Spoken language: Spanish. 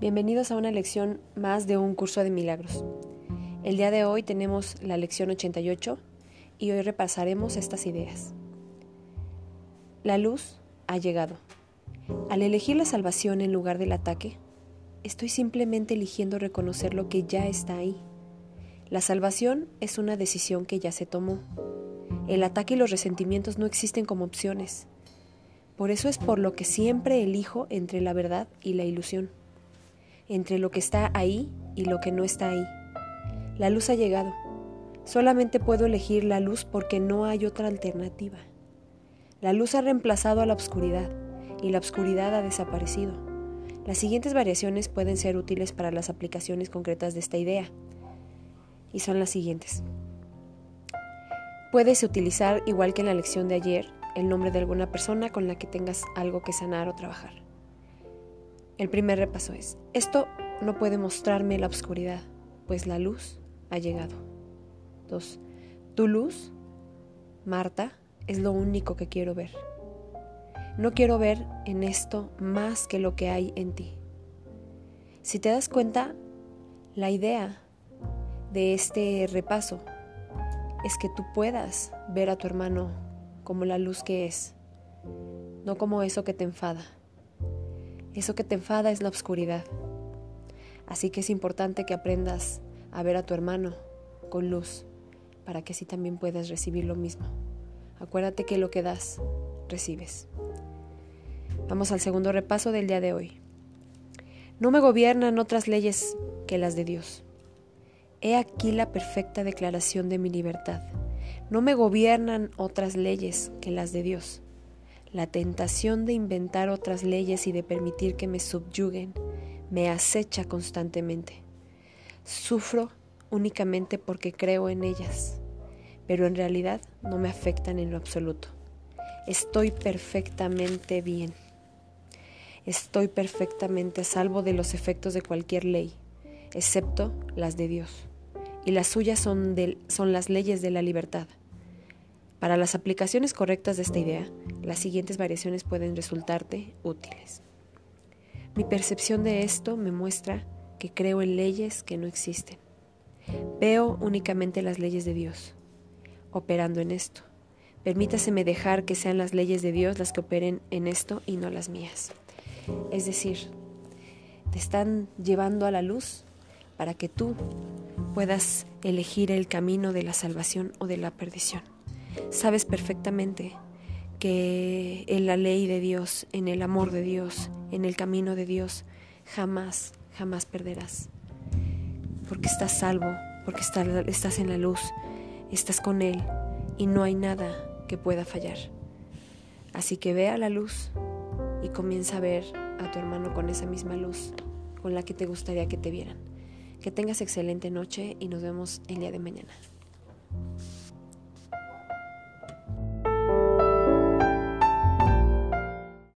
Bienvenidos a una lección más de un curso de milagros. El día de hoy tenemos la lección 88 y hoy repasaremos estas ideas. La luz ha llegado. Al elegir la salvación en lugar del ataque, estoy simplemente eligiendo reconocer lo que ya está ahí. La salvación es una decisión que ya se tomó. El ataque y los resentimientos no existen como opciones. Por eso es por lo que siempre elijo entre la verdad y la ilusión entre lo que está ahí y lo que no está ahí. La luz ha llegado. Solamente puedo elegir la luz porque no hay otra alternativa. La luz ha reemplazado a la oscuridad y la oscuridad ha desaparecido. Las siguientes variaciones pueden ser útiles para las aplicaciones concretas de esta idea y son las siguientes. Puedes utilizar, igual que en la lección de ayer, el nombre de alguna persona con la que tengas algo que sanar o trabajar. El primer repaso es, esto no puede mostrarme la oscuridad, pues la luz ha llegado. 2. Tu luz, Marta, es lo único que quiero ver. No quiero ver en esto más que lo que hay en ti. Si te das cuenta, la idea de este repaso es que tú puedas ver a tu hermano como la luz que es, no como eso que te enfada. Eso que te enfada es la oscuridad. Así que es importante que aprendas a ver a tu hermano con luz, para que así también puedas recibir lo mismo. Acuérdate que lo que das, recibes. Vamos al segundo repaso del día de hoy. No me gobiernan otras leyes que las de Dios. He aquí la perfecta declaración de mi libertad. No me gobiernan otras leyes que las de Dios. La tentación de inventar otras leyes y de permitir que me subyuguen me acecha constantemente. Sufro únicamente porque creo en ellas, pero en realidad no me afectan en lo absoluto. Estoy perfectamente bien. Estoy perfectamente a salvo de los efectos de cualquier ley, excepto las de Dios. Y las suyas son, son las leyes de la libertad. Para las aplicaciones correctas de esta idea, las siguientes variaciones pueden resultarte útiles. Mi percepción de esto me muestra que creo en leyes que no existen. Veo únicamente las leyes de Dios, operando en esto. Permítaseme dejar que sean las leyes de Dios las que operen en esto y no las mías. Es decir, te están llevando a la luz para que tú puedas elegir el camino de la salvación o de la perdición sabes perfectamente que en la ley de Dios, en el amor de Dios, en el camino de Dios, jamás, jamás perderás. Porque estás salvo, porque estás en la luz, estás con Él y no hay nada que pueda fallar. Así que ve a la luz y comienza a ver a tu hermano con esa misma luz con la que te gustaría que te vieran. Que tengas excelente noche y nos vemos el día de mañana.